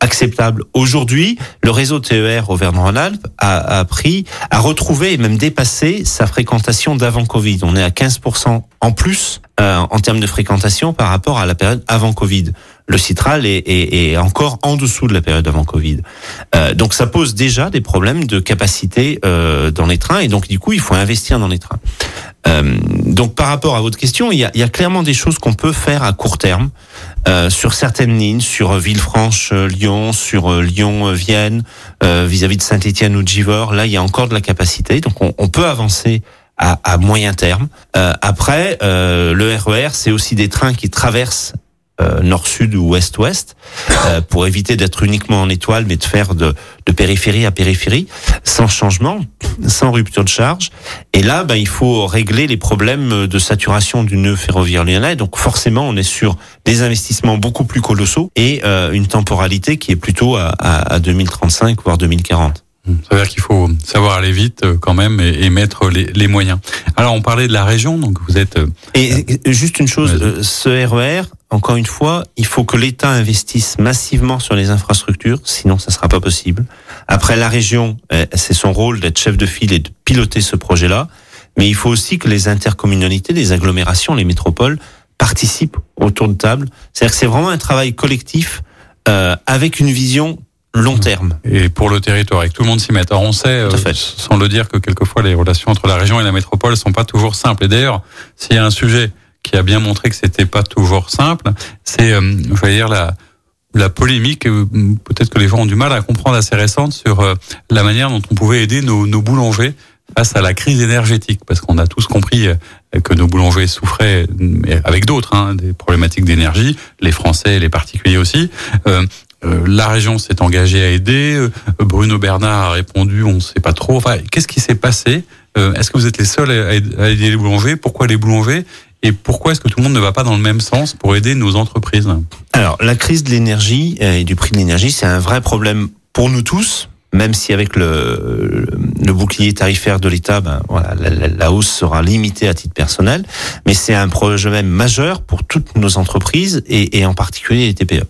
acceptable. Aujourd'hui, le réseau TER Auvergne-Rhône-Alpes a, a pris, a retrouvé et même dépassé sa fréquentation d'avant Covid. On est à 15% en plus euh, en termes de fréquentation par rapport à la période avant Covid. Le Citral est, est, est encore en dessous de la période avant Covid. Euh, donc ça pose déjà des problèmes de capacité euh, dans les trains et donc du coup il faut investir dans les trains. Euh, donc par rapport à votre question, il y a, il y a clairement des choses qu'on peut faire à court terme euh, sur certaines lignes, sur Villefranche-Lyon, sur euh, Lyon-Vienne, euh, vis-à-vis de Saint-Étienne ou Givors. Là, il y a encore de la capacité, donc on, on peut avancer à, à, moyen terme. Euh, après, euh, le RER, c'est aussi des trains qui traversent euh, nord-sud ou ouest-ouest, euh, pour éviter d'être uniquement en étoile, mais de faire de, de, périphérie à périphérie, sans changement, sans rupture de charge. Et là, ben, il faut régler les problèmes de saturation du nœud ferroviaire lyonnais. Donc forcément, on est sur des investissements beaucoup plus colossaux et euh, une temporalité qui est plutôt à, à, à 2035, voire 2040. Ça veut dire qu'il faut savoir aller vite euh, quand même et, et mettre les, les, moyens. Alors on parlait de la région, donc vous êtes. Euh, et juste une chose, euh, ce RER, encore une fois, il faut que l'État investisse massivement sur les infrastructures, sinon ça sera pas possible. Après la région, c'est son rôle d'être chef de file et de piloter ce projet-là, mais il faut aussi que les intercommunalités, les agglomérations, les métropoles participent autour de table. C'est-à-dire que c'est vraiment un travail collectif euh, avec une vision long terme. Et pour le territoire, et que tout le monde s'y mette. Alors on sait, euh, sans le dire, que quelquefois les relations entre la région et la métropole ne sont pas toujours simples. Et d'ailleurs, s'il y a un sujet qui a bien montré que c'était pas toujours simple, c'est, euh, je vais dire, la, la polémique, euh, peut-être que les gens ont du mal à comprendre assez récente sur la manière dont on pouvait aider nos, boulangers face à la crise énergétique, parce qu'on a tous compris que nos boulangers souffraient, avec d'autres, hein, des problématiques d'énergie, les Français, les particuliers aussi. Euh, euh, la région s'est engagée à aider. Euh, Bruno Bernard a répondu, on ne sait pas trop. Enfin, qu'est-ce qui s'est passé? Est-ce que vous êtes les seuls à aider les boulangers? Pourquoi les boulangers? Et pourquoi est-ce que tout le monde ne va pas dans le même sens pour aider nos entreprises Alors, la crise de l'énergie et du prix de l'énergie, c'est un vrai problème pour nous tous, même si avec le, bouclier tarifaire de l'État, ben, voilà, la, hausse sera limitée à titre personnel, mais c'est un projet majeur pour toutes nos entreprises et, et en particulier les TPE.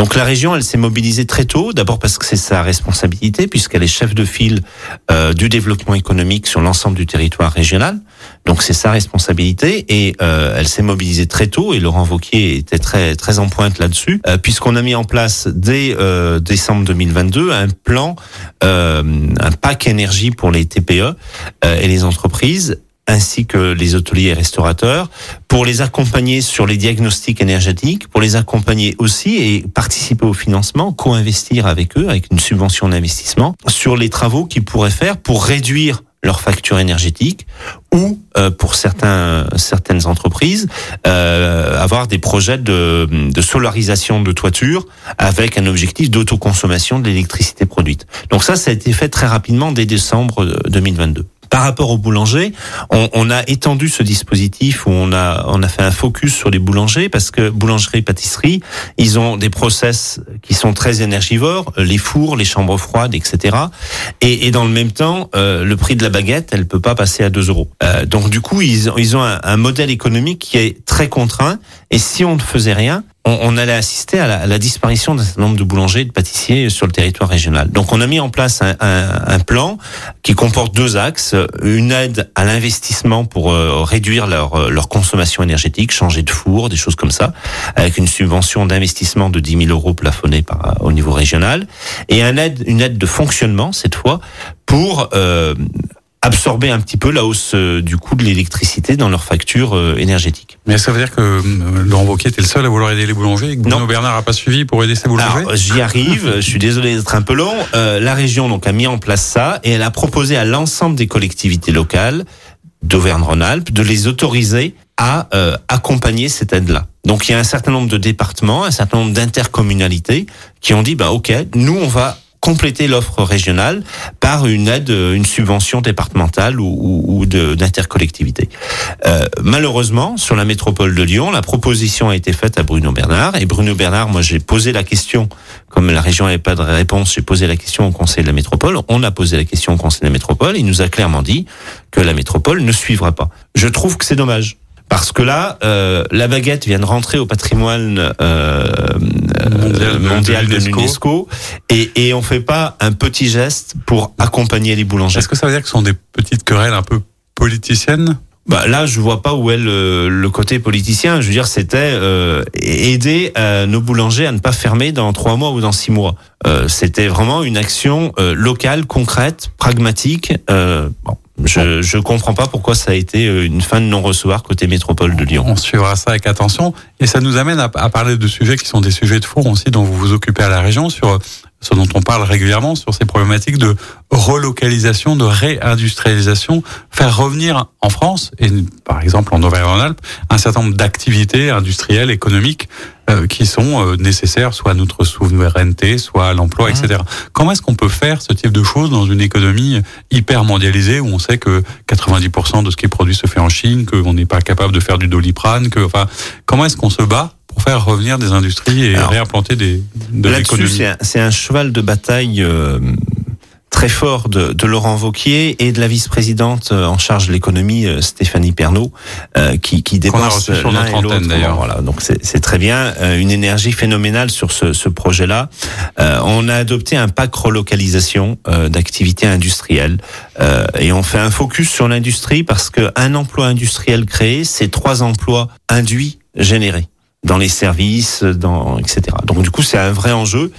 Donc la région, elle s'est mobilisée très tôt, d'abord parce que c'est sa responsabilité, puisqu'elle est chef de file euh, du développement économique sur l'ensemble du territoire régional. Donc c'est sa responsabilité et euh, elle s'est mobilisée très tôt et Laurent Vauquier était très très en pointe là-dessus, euh, puisqu'on a mis en place dès décembre 2022 un plan, un pack énergie pour les TPE et les entreprises ainsi que les hôteliers et restaurateurs, pour les accompagner sur les diagnostics énergétiques, pour les accompagner aussi et participer au financement, co-investir avec eux, avec une subvention d'investissement, sur les travaux qu'ils pourraient faire pour réduire leur facture énergétique ou euh, pour certaines entreprises euh, avoir des projets de, de solarisation de toiture avec un objectif d'autoconsommation de l'électricité produite. Donc ça, ça a été fait très rapidement dès décembre 2022. Par rapport aux boulangers, on, on, a étendu ce dispositif où on a on a fait un focus sur les boulangers parce que boulangerie, pâtisserie, ils ont des process qui sont très énergivores, les fours, les chambres froides, etc. Et, et dans le même temps, euh, le prix de la baguette, elle peut pas passer à 2 euros. Euh, donc du coup, ils, ils ont un, un modèle économique qui est très contraint. Et si on ne faisait rien, on, allait assister à la, disparition d'un certain nombre de boulangers et de pâtissiers sur le territoire régional. Donc on a mis en place un, plan qui comporte deux axes. Une aide à l'investissement pour euh, réduire leur, euh, leur consommation énergétique, changer de four, des choses comme ça, avec une subvention d'investissement de 10 000 euros plafonnée par, au niveau régional. Et un aide, une aide de fonctionnement, cette fois, pour euh, absorber un petit peu la hausse euh, du coût de l'électricité dans leur facture euh, énergétique. Mais ça veut dire que euh, Laurent Wauquiez était le seul à vouloir aider les boulangers et que Bruno Bernard n'a pas suivi pour aider ses boulangers J'y arrive, je suis désolé d'être un peu long. la région donc a mis en place ça et elle a proposé à l'ensemble des collectivités locales d'Auvergne-Rhône-Alpes de les autoriser à accompagner cette aide-là. Donc il y a un certain nombre de départements, un certain nombre d'intercommunalités qui ont dit bah ok, nous on va compléter l'offre régionale par une aide, une subvention départementale ou, ou, d'intercollectivité. Euh, malheureusement, sur la métropole de Lyon, la proposition a été faite à Bruno Bernard. Et Bruno Bernard, moi j'ai posé la question, comme la région n'avait pas de réponse, j'ai posé la question au Conseil de la métropole. On a posé la question au Conseil de la métropole. Il nous a clairement dit que la métropole ne suivra pas. Je trouve que c'est dommage. Parce que là, euh, la baguette vient de rentrer au patrimoine euh, mondial, de l'UNESCO et, et on fait pas un petit geste pour accompagner les boulangers. Est-ce que ça veut dire que ce sont des petites querelles un peu politiciennes? Bah là, je vois pas où est le, côté politicien. Je veux dire, c'était euh, aider euh, nos boulangers à ne pas fermer dans trois mois ou dans six mois. Euh, c'était vraiment une action euh, locale, concrète, pragmatique. Euh, bon, je je comprends pas pourquoi ça a été euh, une fin de non-recevoir côté métropole de Lyon. On suivra ça avec attention et ça nous amène à, à, parler de sujets qui sont des sujets de fond aussi dont vous vous occupez à la région sur ce dont on parle régulièrement sur ces problématiques de relocalisation, de réindustrialisation, faire revenir en France et par exemple en Auvergne-Rhône-Alpes un certain nombre d'activités industrielles, économiques euh, qui sont euh, nécessaires soit à notre souveraineté, soit à l'emploi, mmh. etc. Comment est-ce qu'on peut faire ce type de choses dans une économie hyper mondialisée où on sait que 90% de ce qui est produit se fait en Chine, qu'on n'est pas capable de faire du doliprane, que enfin comment est-ce qu'on se bat pour faire revenir des industries et réimplanter des de l'économie? C'est un, cheval de bataille euh, très fort de, de, Laurent Vauquier et de la vice-présidente euh, en charge de l'économie euh, Stéphanie Pernaud euh, qui, qui dépense l'un et l'autre. Voilà, donc c'est très bien, une énergie phénoménale sur ce, ce projet-là. on a adopté un pack relocalisation d'activités industrielles et on fait un focus sur l'industrie parce que un emploi industriel créé, c'est trois emplois induits générés. Dans les services, dans etc. Donc du coup, c'est un vrai enjeu.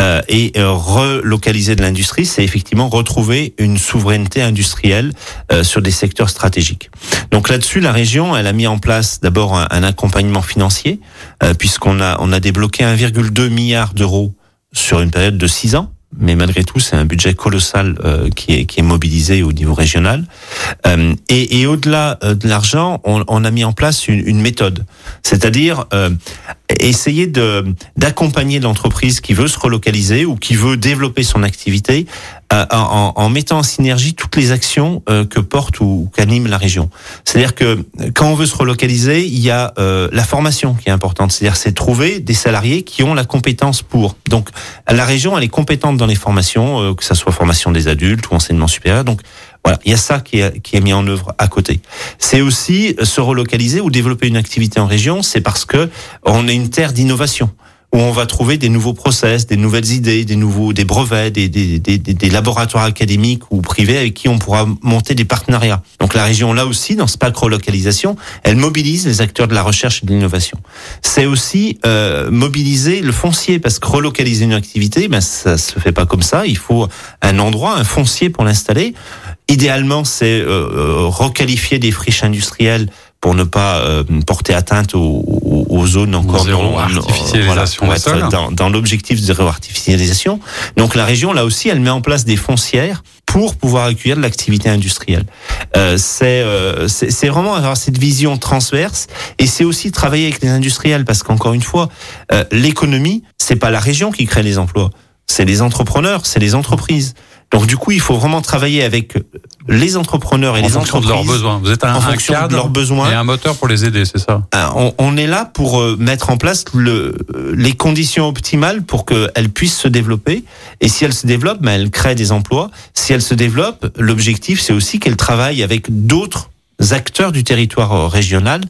Euh, et euh, relocaliser de l'industrie, c'est effectivement retrouver une souveraineté industrielle euh, sur des secteurs stratégiques. Donc là-dessus, la région, elle a mis en place d'abord un, un, accompagnement financier, euh, puisqu'on a on a débloqué 1,2 milliard d'euros sur une période de six ans mais malgré tout, c'est un budget colossal euh, qui, est, qui mobilisé au niveau régional. Euh, et, et au-delà euh, de l'argent, on, on, a mis en place une, une méthode, c'est-à-dire euh, essayer de d'accompagner l'entreprise qui veut se relocaliser ou qui veut développer son activité euh, en, en, mettant en synergie toutes les actions euh, que porte ou qu'anime la région. C'est-à-dire que quand on veut se relocaliser, il y a la formation qui est importante. C'est-à-dire c'est trouver des salariés qui ont la compétence pour. Donc la région, elle est compétente dans les formations, que ça soit formation des adultes ou enseignement supérieur. Donc voilà, il y a ça qui est, qui est mis en œuvre à côté. C'est aussi se relocaliser ou développer une activité en région, c'est parce que on est une terre d'innovation où on va trouver des nouveaux process, des nouvelles idées, des nouveaux, des brevets, des, des, des, des, laboratoires académiques ou privés avec qui on pourra monter des partenariats. Donc la région, là aussi, dans ce pack relocalisation, elle mobilise les acteurs de la recherche et de l'innovation. C'est aussi euh, mobiliser le foncier, parce que relocaliser une activité, ben ça se fait pas comme ça. Il faut un endroit, un foncier pour l'installer. Idéalement, c'est euh, euh, requalifier des friches industrielles pour ne pas euh, porter atteinte aux, aux zones encore zéro non, artificialisation voilà, dans, dans l'objectif de zéro artificialisation. Donc la région là aussi, elle met en place des foncières pour pouvoir accueillir de l'activité industrielle. Euh, c'est euh, c'est vraiment avoir cette vision transverse et c'est aussi travailler avec les industriels parce qu'encore une fois, euh, l'économie, c'est pas la région qui crée les emplois, c'est les entrepreneurs, c'est les entreprises. Donc du coup, il faut vraiment travailler avec les entrepreneurs et en les fonction entreprises. de leurs besoins. Vous êtes un, en fonction cadre de leurs besoins et un moteur pour les aider, c'est ça Euh, on, on, est là pour euh, mettre en place le, les conditions optimales pour qu'elles puissent se développer. Et si elles se développent, ben, elles créent des emplois. Si elles se développent, l'objectif, c'est aussi qu'elles travaillent avec d'autres acteurs du territoire euh, régional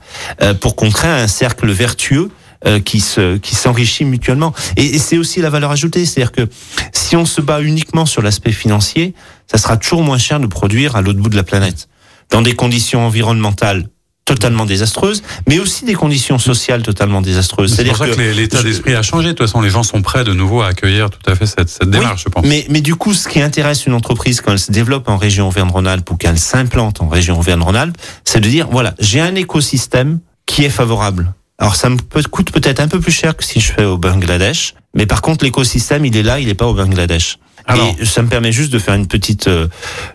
euh, pour qu'on crée un cercle vertueux euh, qui se qui s'enrichit mutuellement et, et c'est aussi la valeur ajoutée c'est-à-dire que si on se bat uniquement sur l'aspect financier ça sera toujours moins cher de produire à l'autre bout de la planète dans des conditions environnementales totalement désastreuses, mais aussi des conditions sociales totalement désastreuses. C'est pour ça que, que l'état d'esprit a changé. De toute façon, les gens sont prêts de nouveau à accueillir tout à fait cette, cette démarche, oui, je pense. Mais, mais du coup, ce qui intéresse une entreprise quand elle se développe en région Auvergne-Rhône-Alpes ou qu'elle s'implante en région Auvergne-Rhône-Alpes, c'est de dire, voilà, j'ai un écosystème qui est favorable. Alors ça me coûte peut-être un peu plus cher que si je fais au Bangladesh, mais par contre l'écosystème il est là, il n'est pas au Bangladesh. Alors, et ça me permet juste de faire une petite, euh,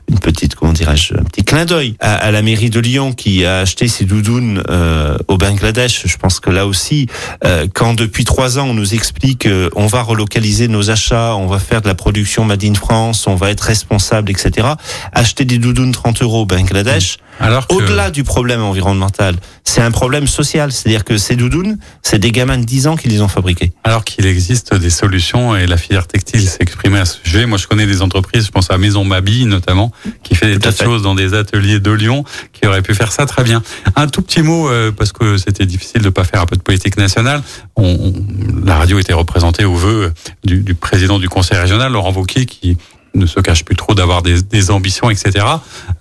une petite, comment dirais-je, un petit clin d'œil à, à, la mairie de Lyon qui a acheté ses doudounes euh, au Bangladesh. Je pense que là aussi, euh, quand depuis trois ans on nous explique euh, on va relocaliser nos achats, on va faire de la production Made in France, on va être responsable, etc. Acheter des doudounes 30 euros au Bangladesh. Alors que... Au-delà du problème environnemental, c'est un problème social. C'est-à-dire que ces doudounes, c'est des gamins de 10 ans qui les ont fabriqués. Alors qu'il existe des solutions et la filière textile s'est exprimée à ce sujet. Moi, je connais des entreprises, je pense à Maison Mabille notamment, qui fait des tas de choses dans des ateliers de Lyon, qui auraient pu faire ça très bien. Un tout petit mot, euh, parce que c'était difficile de pas faire un peu de politique nationale. On, on, la radio était représentée au vœu du, du président du conseil régional, Laurent Wauquiez, qui ne se cache plus trop d'avoir des, des, ambitions, etc.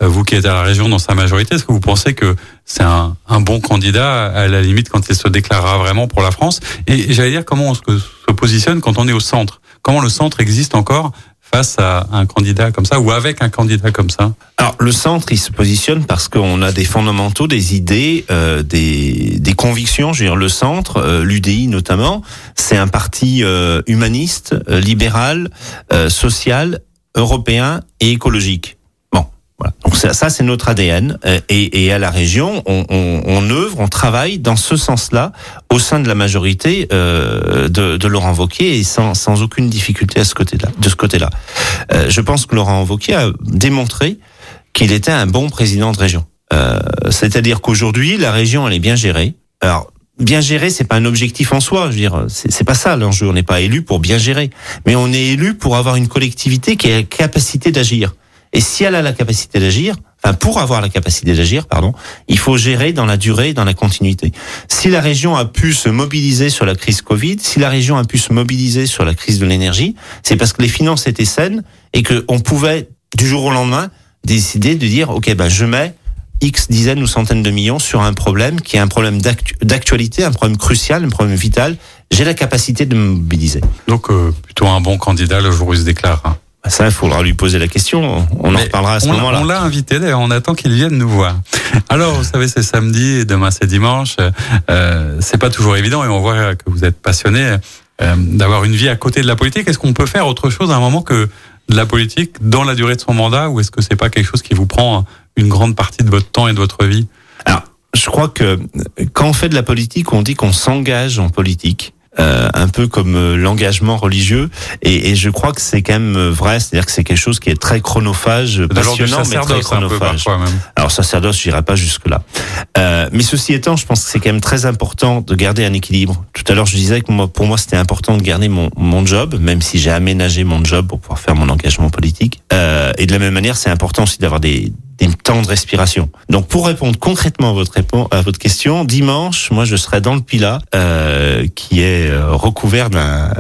Euh, vous qui êtes à la région dans sa majorité, est-ce que vous pensez que c'est un, un, bon candidat à la limite quand il se déclarera vraiment pour la France? Et j'allais dire comment on se, positionne quand on est au centre? Comment le centre existe encore face à un candidat comme ça ou avec un candidat comme ça? Alors le centre, il se positionne parce qu'on a des fondamentaux, des idées, euh, des, des convictions. Je veux dire, le centre, euh, l'UDI notamment, c'est un parti euh, humaniste, libéral, social, européen et écologique. Bon, voilà. Donc ça, ça c'est notre ADN. Et, et, à la région, on, on, on, œuvre, on travaille dans ce sens-là au sein de la majorité euh, de, de, Laurent Wauquiez et sans, sans aucune difficulté à ce côté-là. De ce côté-là, euh, je pense que Laurent Wauquiez a démontré qu'il était un bon président de région. Euh, C'est-à-dire qu'aujourd'hui, la région elle est bien gérée. Alors bien gérer, c'est pas un objectif en soi. Je veux dire, c'est pas ça l'enjeu. On n'est pas élu pour bien gérer, mais on est élu pour avoir une collectivité qui a la capacité d'agir. Et si elle a la capacité d'agir, enfin pour avoir la capacité d'agir, pardon, il faut gérer dans la durée, dans la continuité. Si la région a pu se mobiliser sur la crise Covid, si la région a pu se mobiliser sur la crise de l'énergie, c'est parce que les finances étaient saines et que on pouvait du jour au lendemain décider de dire ok ben je mets X dizaines ou centaines de millions sur un problème qui est un problème d'actualité, un problème crucial, un problème vital, j'ai la capacité de me mobiliser. Donc euh, plutôt un bon candidat le jour où il se déclare. Hein. Bah, ça, il faudra lui poser la question. On en reparlera à ce moment-là. On l'a invité, d'ailleurs, on attend qu'il vienne nous voir. Alors, vous savez, c'est samedi et demain c'est dimanche. Euh, c'est pas toujours évident et on voit que vous êtes passionné euh, d'avoir une vie à côté de la politique. Est-ce qu'on peut faire autre chose à un moment que de la politique dans la durée de son mandat ou est-ce que c'est pas quelque chose qui vous prend une grande partie de votre temps et de votre vie? Alors, je crois que quand on fait de la politique, on dit qu'on s'engage en politique. Euh, un peu comme euh, l'engagement religieux. Et, et, je crois que c'est quand même euh, vrai, c'est-à-dire que c'est quelque chose qui est très chronophage, passionnant, mais très chronophage. Alors sacerdoce, je n'irai pas jusque là. Euh, mais ceci étant, je pense que c'est quand même très important de garder un équilibre. Tout à l'heure, je disais que moi, pour moi, c'était important de garder mon, mon job, même si j'ai aménagé mon job pour pouvoir faire mon engagement politique. Euh, et de la même manière, c'est important aussi d'avoir des des temps de respiration. Donc pour répondre concrètement à votre à votre question, dimanche, moi je serai dans le Pilat, euh, qui est euh, recouvert d'un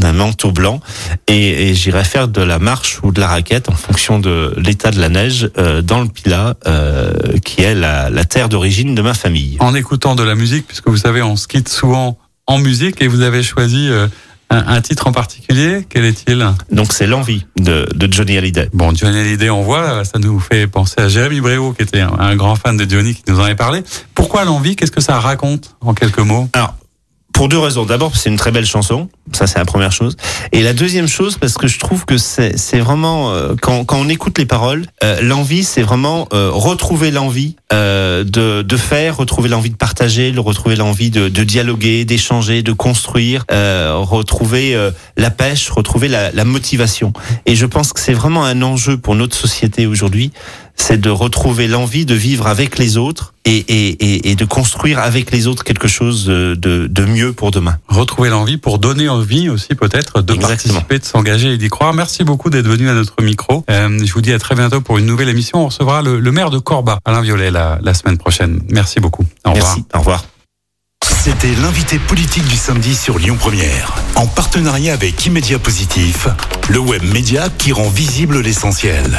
d'un manteau blanc, et, et j'irai faire de la marche ou de la raquette en fonction de l'état de la neige euh, dans le Pilat, euh, qui est la, la terre d'origine de ma famille. En écoutant de la musique, puisque vous savez, on se quitte souvent en musique, et vous avez choisi euh, un, titre en particulier, quel est-il? Donc c'est l'envie de, de, Johnny Hallyday. Bon, Johnny Hallyday, on voit, ça nous fait penser à Jérémy Bréau, qui était un, grand fan de Johnny, qui nous en avait parlé. Pourquoi l'envie? Qu'est-ce que ça raconte en quelques mots? Alors, pour deux raisons. D'abord, c'est une très belle chanson, ça c'est la première chose. Et la deuxième chose, parce que je trouve que c'est vraiment euh, quand, quand on écoute les paroles, euh, l'envie, c'est vraiment euh, retrouver l'envie de, de faire, retrouver l'envie de partager, retrouver l'envie de, de dialoguer, d'échanger, de construire, retrouver la pêche, retrouver la, la motivation. Et je pense que c'est vraiment un enjeu pour notre société aujourd'hui c'est de retrouver l'envie de vivre avec les autres et, et, et, de construire avec les autres quelque chose de, de, mieux pour demain. Retrouver l'envie pour donner envie aussi peut-être de participer, de s'engager et d'y croire. Merci beaucoup d'être venu à notre micro. Euh, je vous dis à très bientôt pour une nouvelle émission. On recevra le, maire de Corba, Alain Violet, la, la semaine prochaine. Merci beaucoup. Au Merci. Au revoir. C'était l'invité politique du samedi sur Lyon Première, en partenariat avec Immédia Positif, le web média qui rend visible l'essentiel.